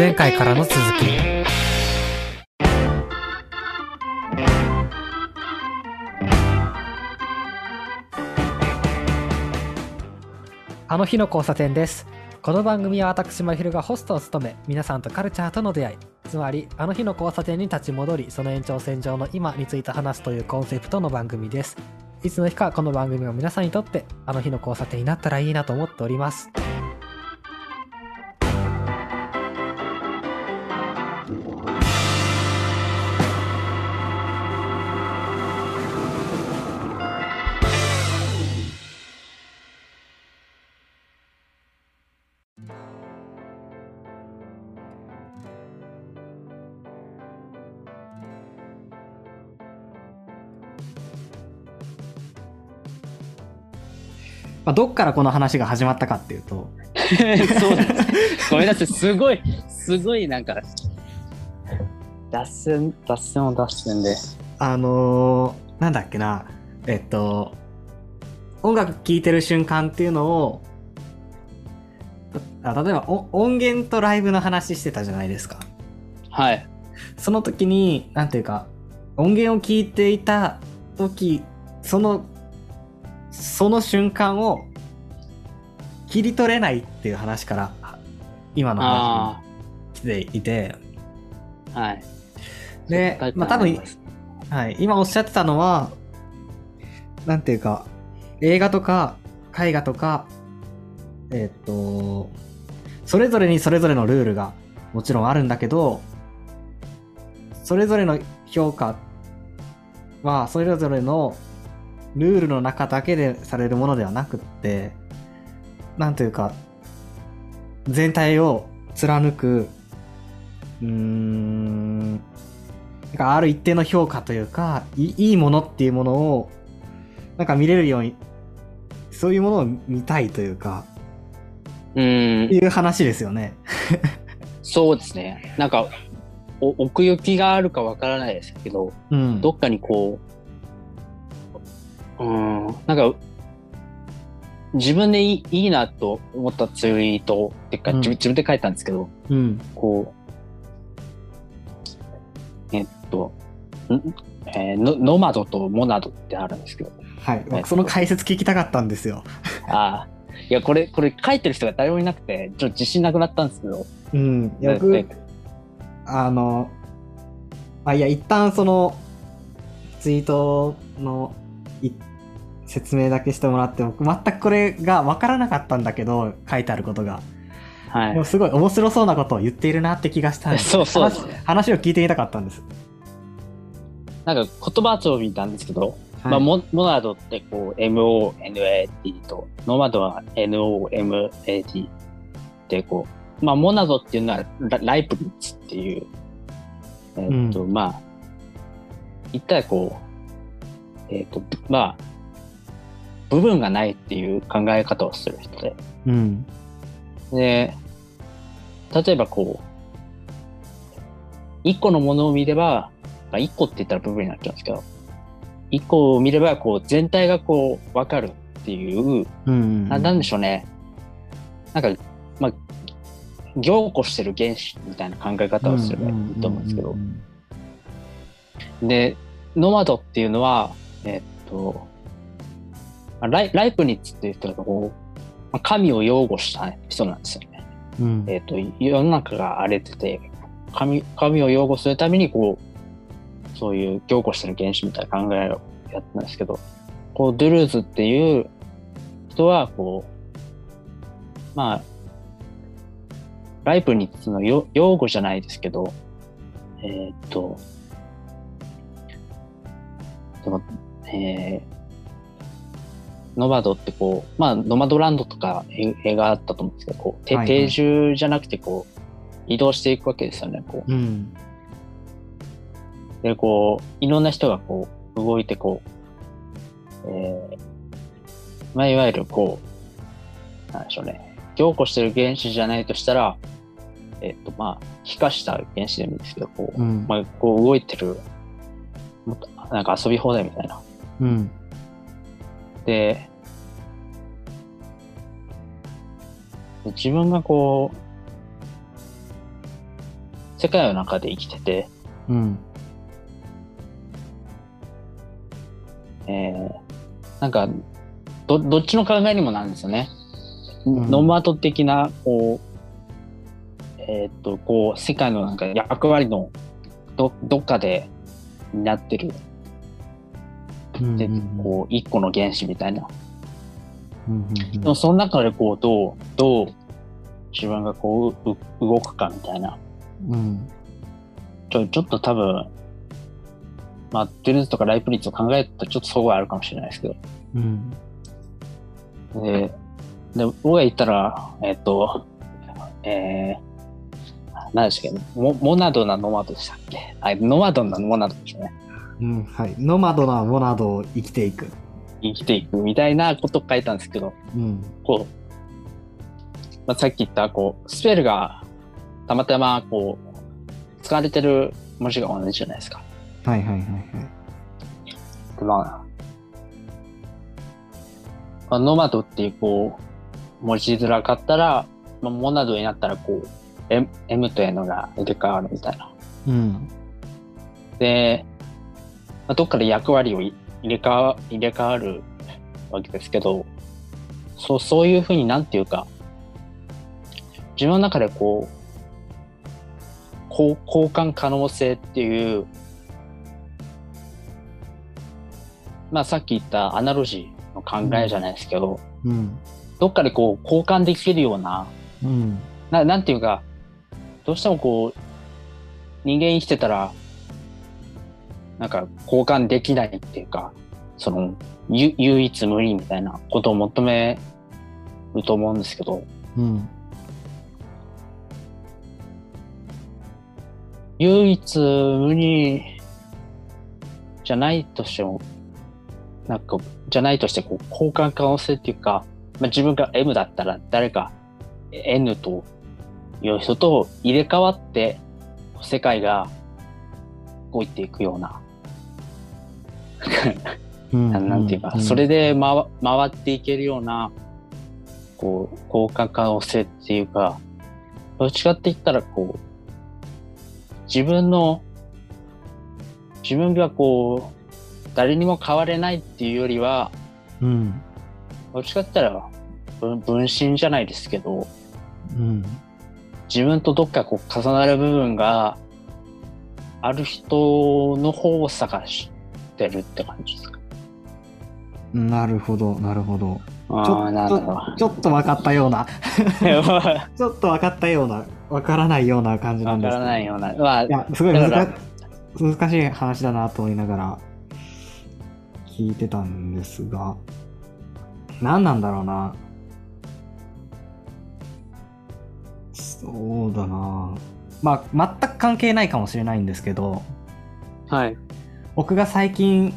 前回からの続き。あの日の交差点です。この番組は私まひるがホストを務め皆さんとカルチャーとの出会い。つまりあの日の交差点に立ち戻りその延長線上の今について話すというコンセプトの番組です。いつの日かこの番組が皆さんにとってあの日の交差点になったらいいなと思っております。まあ、どっからこの話が始まったかっていうとそうです。ごめんなさい、すごい、すごいなんか、脱線、脱線を脱線で。あのーなんだっけなえっと音楽聴いてる瞬間っていうのをあ例えばお音源とライブの話してたじゃないですかはい。その時になんていうか音源を聞いていた時そのその瞬間を切り取れないっていう話から今の話あに来ていて。あ、はい。でまあ多分はい、今おっしゃってたのは、なんていうか、映画とか絵画とか、えっと、それぞれにそれぞれのルールがもちろんあるんだけど、それぞれの評価は、それぞれのルールの中だけでされるものではなくって、なんというか、全体を貫く、うーん、なんかある一定の評価というかいいいものっていうものをなんか見れるようにそういうものを見たいというかうんい、う話ですよね。そうですね。なんか、お奥行きがあるかわからないですけど、うん、どっかにこう、うん、なんか、自分でいいいいなと思ったツイートっていうか、うん。自分で書いたんですけど、うん。こう、えっと、ん？えーノノマドとモナドってあるんですけど、はい、僕その解説聞きたかったんですよ。ああ、いや、これ、これ書いてる人が誰もいなくて、ちょっと自信なくなったんですけど、うん、で僕あのあいや一旦そのツイートのい説明だけしてもらって僕全くこれが分からなかったんだけど書いてあることが、はいでも。すごい面白そうなことを言っているなって気がしたんでそうそう話話を聞いてみたかったんです。なんか言葉遊び見たんですけど、はいまあ、モモナドってこう MONAD と、ノマドは NOMAD でこう、まあ、モナドっていうのはラライプニッツっていう、えーっと、まあ、一体こう、えーっと、まあ、部分がないっていう考え方をする人で、うん。で、例えばこう、一個のものを見れば、まあ一個って言ったら部分になっちゃうんですけど、一個を見ればこう全体がこう分かるっていう、うんななんでしょうね。なんか、まあ、凝固してる原子みたいな考え方をすればいいと思うんですけど、で、ノマドっていうのは、えっと、まあライライプニッツっていう人がこう、まあ神を擁護した人なんですよね。うんえっ、と、世の中が荒れてて、神、神を擁護するために、こう、そういう凝固してる原子みたいな考えをやってたんですけど、こう、ドゥルーズっていう人は、こう、まあ、ライプニッツのよ擁護じゃないですけど、えっ、と、でも、えーノマドってこう、まあ、ノマドランドとかえ映画あったと思うんですけど、こう、てはいはい。定住じゃなくて、こう、移動していくわけですよね、こう。ん。う。で、こう、いろんな人がこう、動いて、こう、えーまあ、いわゆるこう、なんでしょうね、凝固してる原子じゃないとしたら、えっ、と、まあ、気化した原子でもいいんですけど、こう、うん。まあ、こう動いてる、なんか遊び放題みたいな。うん。で、自分がこ世界の中で生きてて、うん。えー、なんか、ど、どっちの考えにもなるんですよね。んノマド的な、こう、えーっと、こう、世界のなんか役割のど、どっかで担ってる、で、こう、一個の原子みたいな。うんでも、その中でこう、どう、どう、自分がこう、う動くかみたいな。うん。ちょ、ちょっと多分、まあ、デルズとかライプ率を考えたらちょっとそこはあるかもしれないですけど。うん。で、で僕が言ったら、えっと、えー、何でしたっけ？モモナドなノマドでしたっけ？あ、ノマドなモナドでしたね。うん。はい。ノマドなモナドを生きていく。生きていくみたいなことを書いたんですけど、うん。こう、まあ、さっき言った、こう、スペルがたまたま、こう、使われてる文字が同じじゃないですか。はいはいはいはい。でまあ、まあ、ノマドっていう、こう、文字面かったら、まあ、モナドになったら、こう、M, M と N が入れ替わるみたいな。うん。で、まあ、どっかで役割をい入れ替わ入れ替わるわけですけど、そう、そういうふうになんていうか、自分の中でこう、交交換可能性っていう、まあさっき言ったアナロジーの考えじゃないですけど、うん。どっかでこう交換できるような、うん。ななんていうか、どうしてもこう、人間生きてたら、なんか交換できないっていうか、その、ゆ唯一無二みたいなことを求めると思うんですけど、うん。唯一無二じゃないとしても、なんか、じゃないとしてこう交換可能性っていうか、まあ、自分が M だったら誰か N という人と入れ替わって世界が動いていくような、うん。なんていうか、それで回回っていけるような、こう、交換可能性っていうか、どっちかって言ったらこう、自分の、自分がこう、誰にも変われないっていうよりは、うん。どっちかって言ったら分分身じゃないですけど、うん。自分とどっかこう重なる部分がある人の方を探してるって感じですか？なるほど、なるほど。あちょあ、なるほど。ちょっと分 かったような、わちょっと分かったような、分からないような感じなんですけどからないような。まあい、や、すごい難しい話だなと思いながら聞いてたんですが、何なんだろうな。そうだな。まあ、全く関係ないかもしれないんですけど、はい。僕が最近、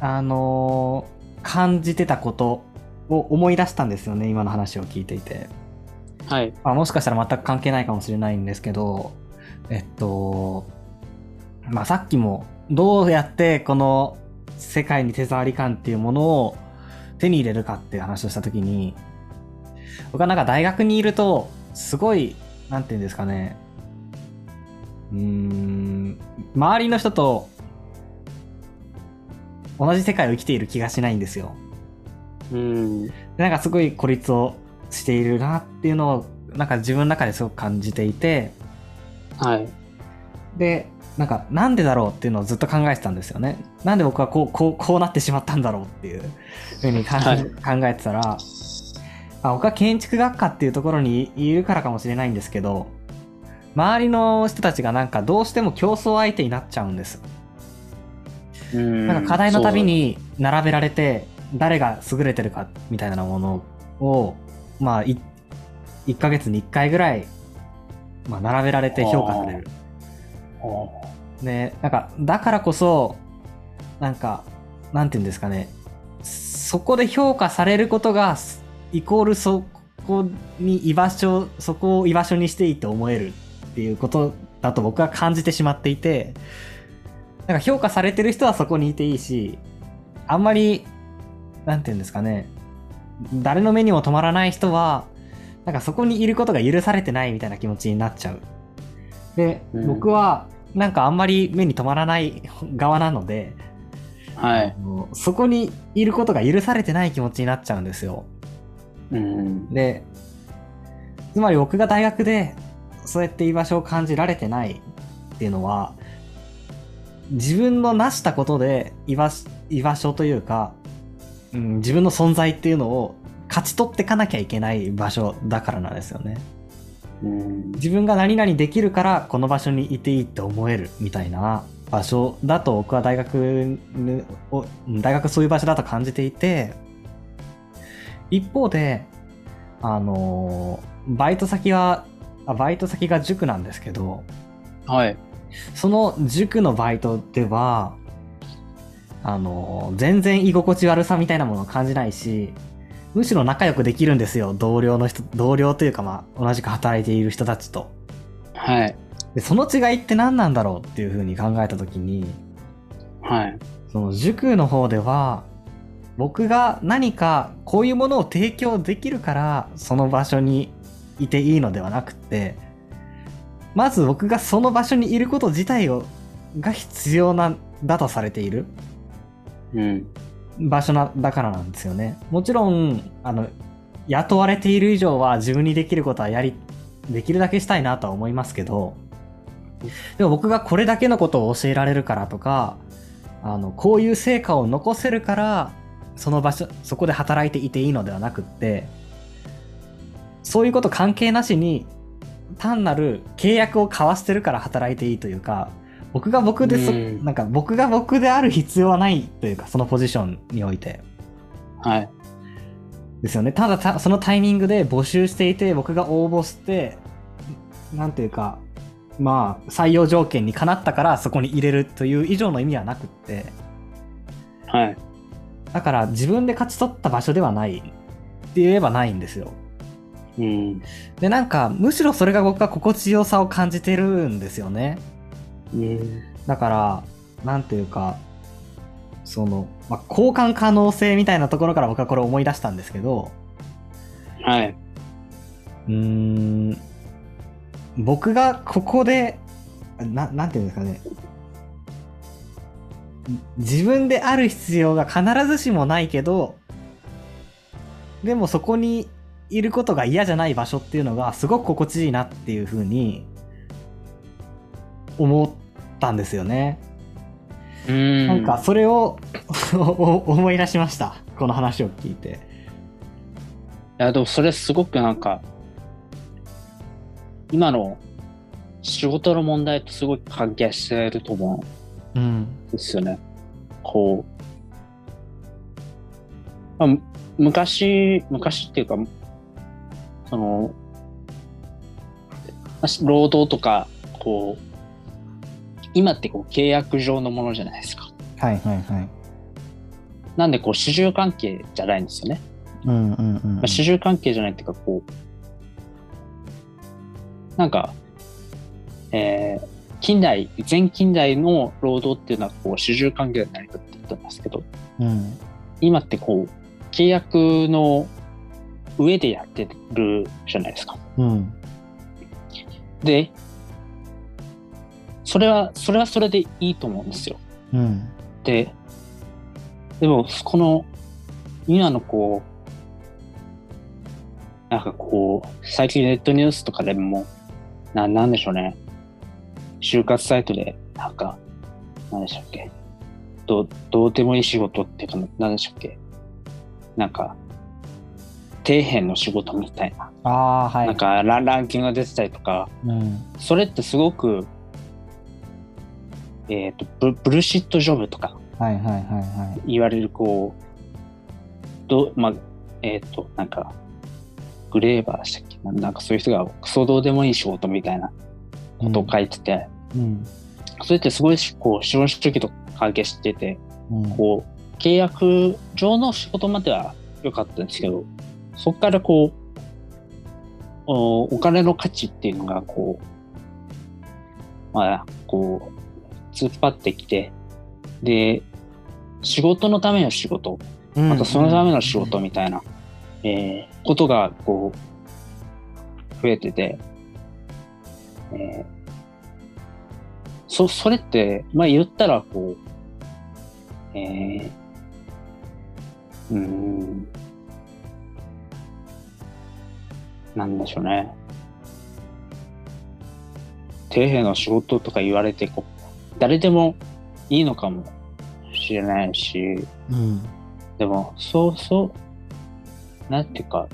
あのー感じてたことを思い出したんですよね、今の話を聞いていて。はい。まあ、もしかしたら全く関係ないかもしれないんですけど、えっと、まあ、さっきもどうやってこの世界に手触り感っていうものを手に入れるかっていう話をしたときに、僕はなんか大学にいると、すごい、なんていうんですかね、うーん、周りの人と同じ世界を生きている気がしないんですよ。うん。でなんかすごい孤立をしているなっていうのをなんか自分の中ですごく感じていてはい。でなんかなんでだろうっていうのをずっと考えてたんですよねなんで僕はこうこうこうなってしまったんだろうっていうふうに考え,、てたらあ僕は建築学科っていうところにいるからかもしれないんですけど周りの人たちがなんかどうしても競争相手になっちゃうんですうんなんか課題のたび、に並べられて誰が優れてるかみたいなものをまあい1ヶ月に1回ぐらい、まあ、並べられて評価される。でなんかだからこそなんかなんて言うんですかね。そこで評価されることがイコールそこに居場所そこを居場所にしていいと思えるっていうことだと僕は感じてしまっていてなんか評価されてる人はそこにいていいしあんまりなんて言うんですかね誰の目にも止まらない人はなんかそこにいることが許されてないみたいな気持ちになっちゃうで、うん僕はなんかあんまり目に留まらない側なので、はい。そこにいることが許されてない気持ちになっちゃうんですよ。うん。で、つまり僕が大学でそうやって居場所を感じられてないっていうのは、自分の成したことで居場所居場所というか、うん、自分の存在っていうのを勝ち取ってかなきゃいけない場所だからなんですよね。うん。自分が何々できるからこの場所にいていいって思えるみたいな場所だと僕は大学を大学そういう場所だと感じていて一方であのバイト先はあバイト先が塾なんですけどはい。その塾のバイトではあの全然居心地悪さみたいなものを感じないしむしろ仲良くできるんですよ同僚の人同僚というかまあ同じく働いている人たちと。はい。でその違いって何なんだろうっていうふうに考えた時にはい。その塾の方では僕が何かこういうものを提供できるからその場所にいていいのではなくってまず僕がその場所にいること自体をが必要なんだとされているうん。場所なだからなんですよねもちろんあの雇われている以上は自分にできることはやりできるだけしたいなとは思いますけどでも僕がこれだけのことを教えられるからとかあのこういう成果を残せるからその場所そこで働いていていいのではなくってそういうこと関係なしに単なる契約を交わしてるから働いていいというか僕が僕でそ、うん。なんか僕が僕である必要はないというかそのポジションにおいて。はい。ですよね。ただたそのタイミングで募集していて僕が応募してなんていうかまあ採用条件にかなったからそこに入れるという以上の意味はなくって。はい。だから自分で勝ち取った場所ではない。って言えばないんですようん。でなんかむしろそれが僕は心地よさを感じてるんですよねうん。だからなんていうかその、まあ、交換可能性みたいなところから僕はこれを思い出したんですけどはい。うーん僕がここでななんていうんですかね自分である必要が必ずしもないけどでもそこにいることが嫌じゃない場所っていうのがすごく心地いいなっていうふうに思ったんですよね。うん。なんかそれをお 思い出しましたこの話を聞いて。いや、でもそれすごくなんか、今の仕事の問題とすごく関係してると思うんうんですよね。こう、まあ、む昔、昔っていうか、その、まあ労働とか、こう、今ってこう契約上のものじゃないですか。はいはいはい。なんでこう、主従関係じゃないんですよね。うんうんうん、まあ、主従関係じゃないっていうか、こう、なんか、えー近代、前近代の労働っていうのは、こう、主従関係で成り立ってたんですけど、うん今ってこう、契約の上でやってるじゃないですか。うんで、それは、それはそれでいいと思うんですよ。うんで、でも、この、今のこう、なんかこう、最近ネットニュースとかでも、な、なんでしょうね。就活サイトで、なんか、なんでしたっけ。どう、どうでもいい仕事っていうか、なんでしたっけ。なんか、底辺の仕事みたいな。ああはい。なんかラン、ランキングが出てたりとか、うん。それってすごく、えっ、とブ、ブルシットジョブとか。はいはいはいはい。言われる、こう、どまあ、えっ、と、なんか、グレーバーでしたっけ？ななんかそういう人がクソどうでもいい仕事みたいなことを書いてて、うん。それってすごいしこう資本主義と関係してて、うん。こう、契約上の仕事までは良かったんですけど、そこからこう、おお金の価値っていうのがこう、まあ、こう、突っ張ってきて、で、仕事のための仕事、うん。またそのための仕事みたいな、えーことがこう、増えてて、えーそ、それって、まあ言ったら、こう、えー、うーん、なんでしょうね。底辺の仕事とか言われて、こう、誰でもいいのかもしれないし、うん。でも、そうそう、なんていうか、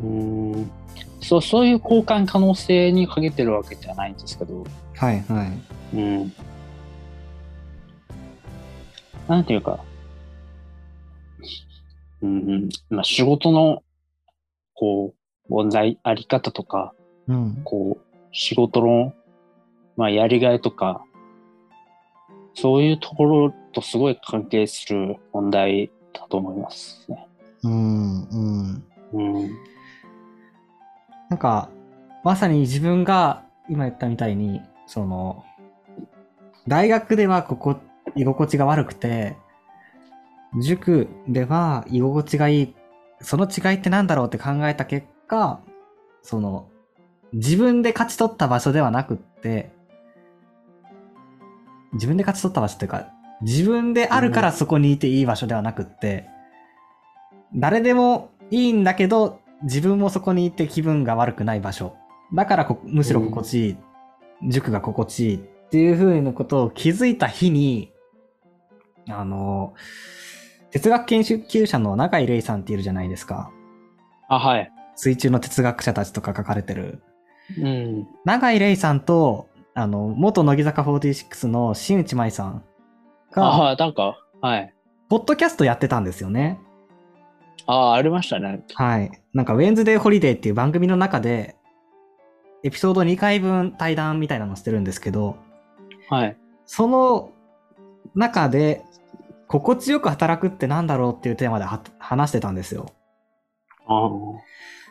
うーん、そう、そういう交換可能性にかけてるわけじゃないんですけど、はいはい。うん。なんていうか、うんうん、まあ仕事の、こう、問題、あり方とか、うん。こう、仕事の、まあやりがいとか、そういうところとすごい関係する問題だと思いますね。うん。うん。うん。なんか、まさに自分が今言ったみたいに、その、大学ではここ、居心地が悪くて、塾では居心地がいい。その違いってなんだろうって考えた結果、その、自分で勝ち取った場所ではなくって、自分で勝ち取った場所っていうか、自分であるからそこにいていい場所ではなくって、誰でもいいんだけど、自分もそこにいて気分が悪くない場所。だからこむしろ心地いい、塾が心地いいっていう風なことを気づいた日に、あの、哲学研究者の永井玲さんっているじゃないですか。あ、はい。水中の哲学者たちとか書かれてる。うん。永井玲さんと、あの、元乃木坂46の新内舞さんが、あ、なんか、はい。ポッドキャストやってたんですよね。ああ、ありましたね。はい。なんか、ウェンズデーホリデーっていう番組の中で、エピソード2回分対談みたいなのしてるんですけど、はい。その中で、心地よく働くってなんだろうっていうテーマでは話してたんですよ。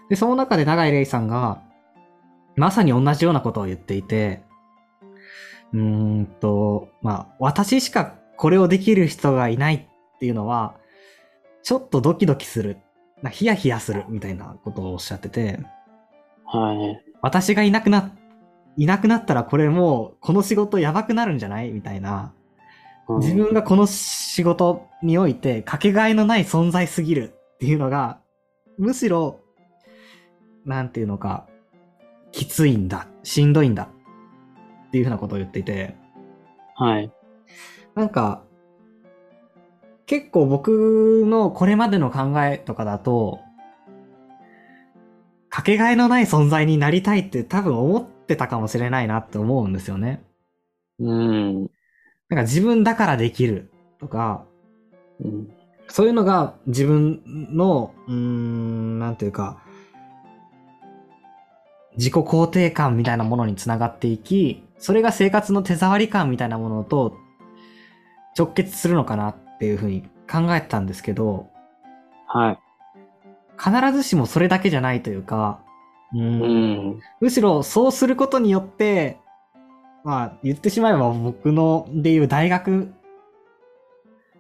で、その中で永井玲さんが、まさに同じようなことを言っていて、うーんと、まあ、私しかこれをできる人がいないっていうのは、ちょっとドキドキする。なヒヤヒヤするみたいなことをおっしゃってて、はい。私がいなくな、いなくなったらこれもう、この仕事やばくなるんじゃないみたいな。うん自分がこの仕事においてかけがえのない存在すぎるっていうのが、むしろ、なんていうのか、きついんだ、しんどいんだっていうふうなことを言っていて、はい。なんか、結構僕のこれまでの考えとかだと、かけがえのない存在になりたいって多分思ってたかもしれないなって思うんですよね。うん。なんか自分だからできるとか、うん。そういうのが自分の、うーん、なんていうか、自己肯定感みたいなものにつながっていき、それが生活の手触り感みたいなものと直結するのかなっていうふうに考えてたんですけど、はい。必ずしもそれだけじゃないというか、うーんうん。むしろそうすることによって、まあ言ってしまえば僕のでいう大学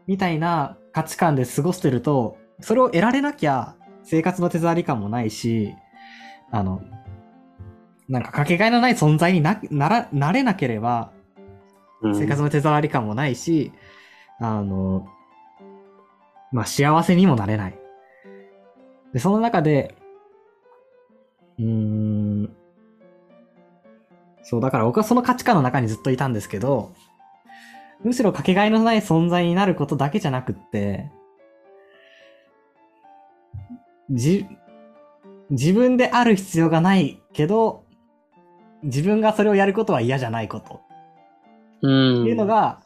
みたいな価値観で過ごしてると、それを得られなきゃ生活の手触り感もないし、あの、なんかかけがえのない存在になならなれなければうん生活の手触り感もないし、あの、まあ幸せにもなれない。で、その中で、うーん、そう、だから僕はその価値観の中にずっといたんですけど、むしろかけがえのない存在になることだけじゃなくって、じ、自分である必要がないけど、自分がそれをやることは嫌じゃないこと。うん。っていうのが、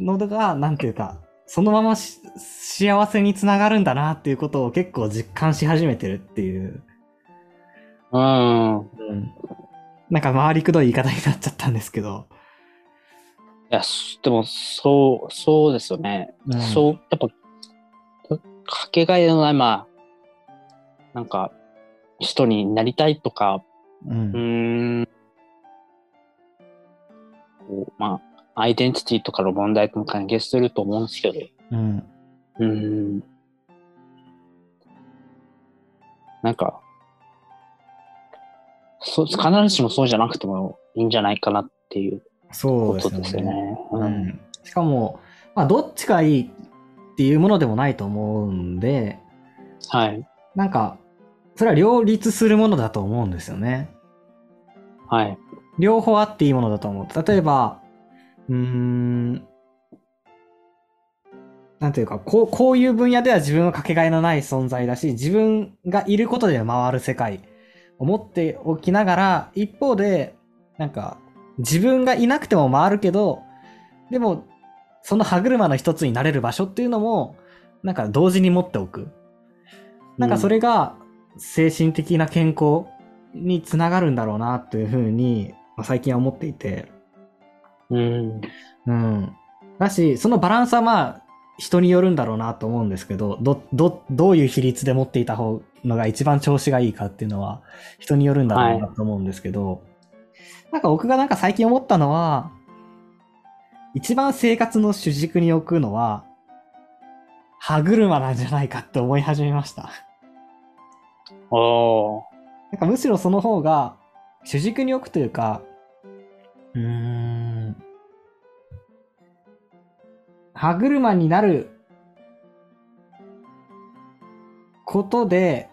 のが、なんていうか、そのままし幸せにつながるんだなっていうことを結構実感し始めてるっていう、うん。うん、なんか回りくどい言い方になっちゃったんですけど、いや、すでも、そう、そうですよね。うん。そう、やっぱ、かけがえのない、まあ、なんか、人になりたいとか、う、うん。ーん、まあ、アイデンティティとかの問題とも関係してると思うんですけど、うん、うーん、なんか、そう必ずしもそうじゃなくてもいいんじゃないかなっていうことですよね。ううんん。しかも、まあ、どっちがいいっていうものでもないと思うんで、はい。なんか、それは両立するものだと思うんですよね。はい。両方あっていいものだと思う。例えば、うーん、なんていうか、こう、こういう分野では自分はかけがえのない存在だし、自分がいることで回る世界を持っておきながら、一方で、なんか、自分がいなくても回るけど、でも、その歯車の一つになれる場所っていうのも、なんか同時に持っておく。なんかそれが精神的な健康につながるんだろうなというふうに、まあ最近は思っていて。うん。うん。だし、そのバランスはまあ、人によるんだろうなと思うんですけど、ど、ど、どういう比率で持っていた方のが一番調子がいいかっていうのは、人によるんだろうなと思うんですけど、なんか僕がなんか最近思ったのは、一番生活の主軸に置くのは、歯車なんじゃないかって思い始めました。おー。なんかむしろその方が主軸に置くというか、うーん、歯車になることで、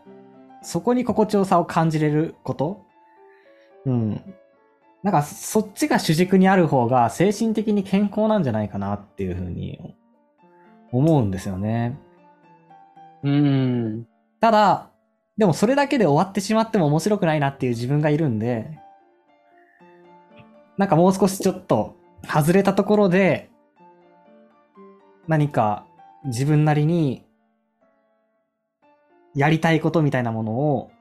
そこに心地よさを感じれること？うん。なんかそっちが主軸にある方が精神的に健康なんじゃないかなっていうふうに思うんですよね。うん。ただ、でもそれだけで終わってしまっても面白くないなっていう自分がいるんで、なんかもう少しちょっと外れたところで、何か自分なりにやりたいことみたいなものを、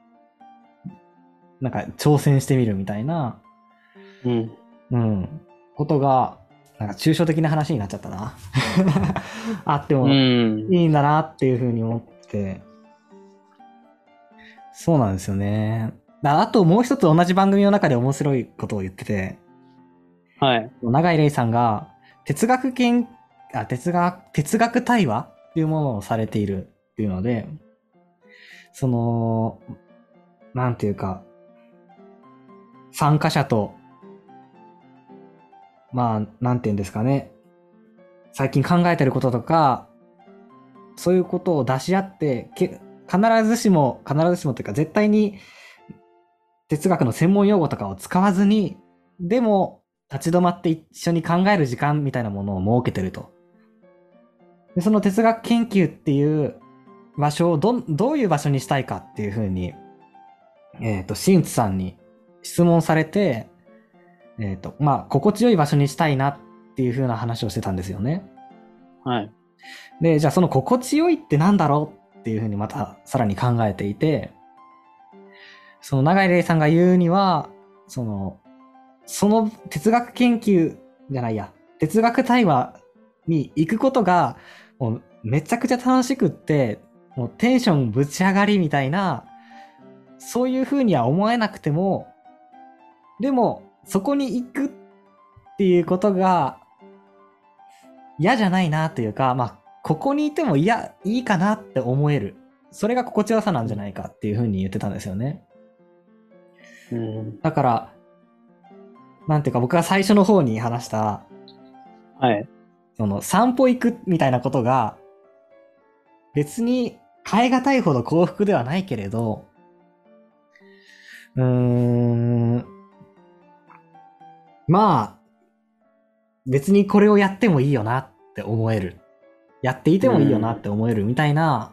なんか挑戦してみるみたいな、うん。うん、ことが、なんか抽象的な話になっちゃったな。あっても、うん。いいんだなっていうふうに思って。そうなんですよね。だあともう一つ同じ番組の中で面白いことを言ってて、はい。永井玲さんが哲学研、あ、哲学、哲学対話っていうものをされているっていうので、その、なんていうか、参加者と、まあ、なんていうんですかね、最近考えてることとか、そういうことを出し合って、け必ずしも、必ずしもというか、絶対に哲学の専門用語とかを使わずに、でも、立ち止まって一緒に考える時間みたいなものを設けてると。でその哲学研究っていう場所をどん、どういう場所にしたいかっていうふうに、えっ、と、新津さんに質問されて、えっ、と、まあ、心地よい場所にしたいなっていうふうな話をしてたんですよね。はい。で、じゃあその心地よいってなんだろうっていうふうにまたさらに考えていて、その永井玲さんが言うには、その、その哲学研究じゃないや、哲学対話に行くことが、もうめちゃくちゃ楽しくって、もうテンションぶち上がりみたいな、そういうふうには思えなくても、でも、そこに行くっていうことが、嫌じゃないなというか、まあ、ここにいても嫌、いいかなって思える。それが心地よさなんじゃないかっていうふうに言ってたんですよね。うん。だから、なんていうか僕が最初の方に話した、はい。その散歩行くみたいなことが、別に変え難いほど幸福ではないけれど、うーん、まあ、別にこれをやってもいいよなって思える。やっていてもいいよなって思えるみたいな、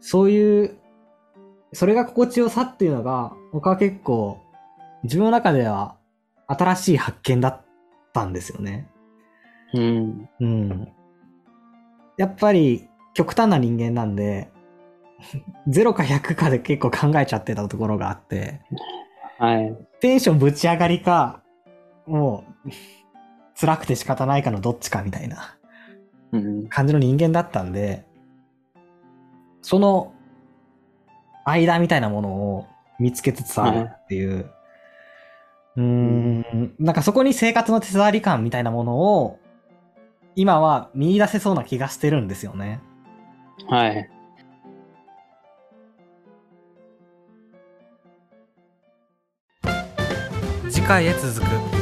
そういう、それが心地よさっていうのが、僕は結構、自分の中では新しい発見だったんですよね。うん。うん。やっぱり極端な人間なんで、0か100かで結構考えちゃってたところがあって、はい。テンションぶち上がりか、もう、辛くて仕方ないかのどっちかみたいなうん。感じの人間だったんで、その間みたいなものを見つけつつあるっていう、うーん、なんかそこに生活の手触り感みたいなものを、今は見出せそうな気がしてるんですよね。はい。次回へ続く